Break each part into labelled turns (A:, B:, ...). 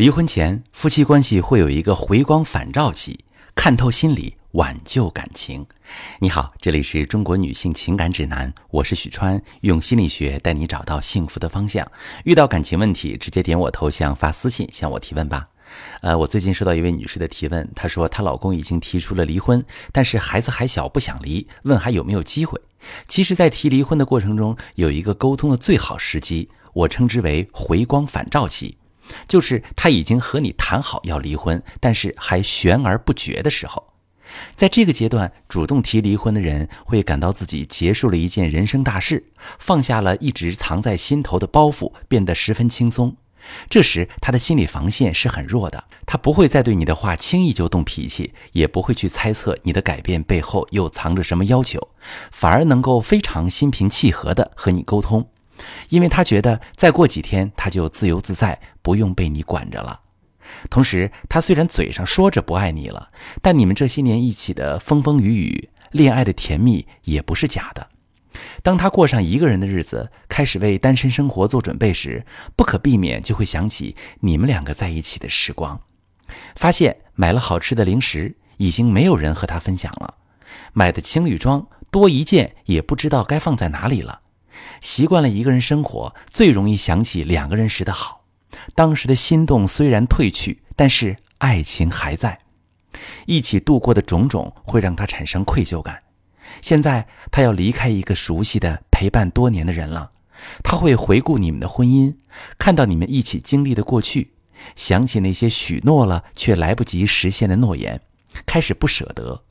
A: 离婚前，夫妻关系会有一个回光返照期，看透心理，挽救感情。你好，这里是中国女性情感指南，我是许川，用心理学带你找到幸福的方向。遇到感情问题，直接点我头像发私信向我提问吧。呃，我最近收到一位女士的提问，她说她老公已经提出了离婚，但是孩子还小，不想离，问还有没有机会。其实，在提离婚的过程中，有一个沟通的最好时机，我称之为回光返照期。就是他已经和你谈好要离婚，但是还悬而不决的时候，在这个阶段，主动提离婚的人会感到自己结束了一件人生大事，放下了一直藏在心头的包袱，变得十分轻松。这时，他的心理防线是很弱的，他不会再对你的话轻易就动脾气，也不会去猜测你的改变背后又藏着什么要求，反而能够非常心平气和地和你沟通。因为他觉得再过几天他就自由自在，不用被你管着了。同时，他虽然嘴上说着不爱你了，但你们这些年一起的风风雨雨、恋爱的甜蜜也不是假的。当他过上一个人的日子，开始为单身生活做准备时，不可避免就会想起你们两个在一起的时光。发现买了好吃的零食，已经没有人和他分享了；买的情侣装多一件，也不知道该放在哪里了。习惯了一个人生活，最容易想起两个人时的好。当时的心动虽然褪去，但是爱情还在。一起度过的种种会让他产生愧疚感。现在他要离开一个熟悉的、陪伴多年的人了。他会回顾你们的婚姻，看到你们一起经历的过去，想起那些许诺了却来不及实现的诺言，开始不舍得。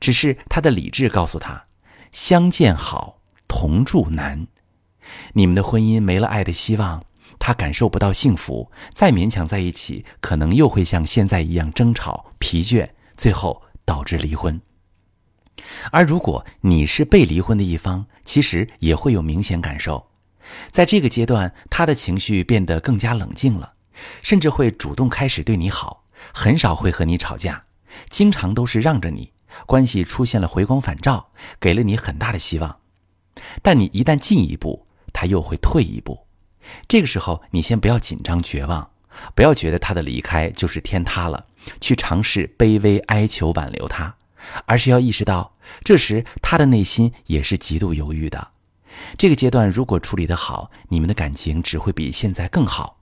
A: 只是他的理智告诉他：相见好。同住难，你们的婚姻没了爱的希望，他感受不到幸福，再勉强在一起，可能又会像现在一样争吵、疲倦，最后导致离婚。而如果你是被离婚的一方，其实也会有明显感受，在这个阶段，他的情绪变得更加冷静了，甚至会主动开始对你好，很少会和你吵架，经常都是让着你，关系出现了回光返照，给了你很大的希望。但你一旦进一步，他又会退一步。这个时候，你先不要紧张绝望，不要觉得他的离开就是天塌了，去尝试卑微哀求挽留他，而是要意识到，这时他的内心也是极度犹豫的。这个阶段如果处理得好，你们的感情只会比现在更好。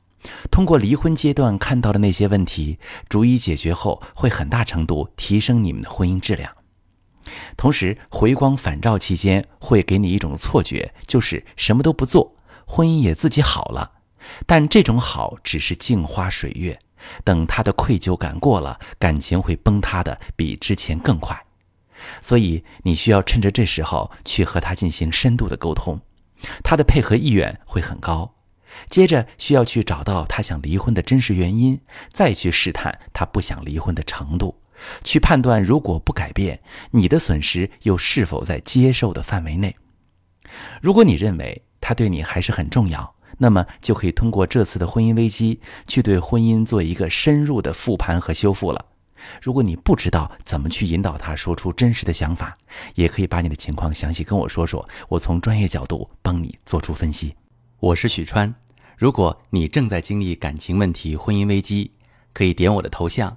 A: 通过离婚阶段看到的那些问题，逐一解决后，会很大程度提升你们的婚姻质量。同时，回光返照期间会给你一种错觉，就是什么都不做，婚姻也自己好了。但这种好只是镜花水月，等他的愧疚感过了，感情会崩塌的比之前更快。所以，你需要趁着这时候去和他进行深度的沟通，他的配合意愿会很高。接着，需要去找到他想离婚的真实原因，再去试探他不想离婚的程度。去判断，如果不改变，你的损失又是否在接受的范围内？如果你认为他对你还是很重要，那么就可以通过这次的婚姻危机，去对婚姻做一个深入的复盘和修复了。如果你不知道怎么去引导他说出真实的想法，也可以把你的情况详细跟我说说，我从专业角度帮你做出分析。我是许川，如果你正在经历感情问题、婚姻危机，可以点我的头像。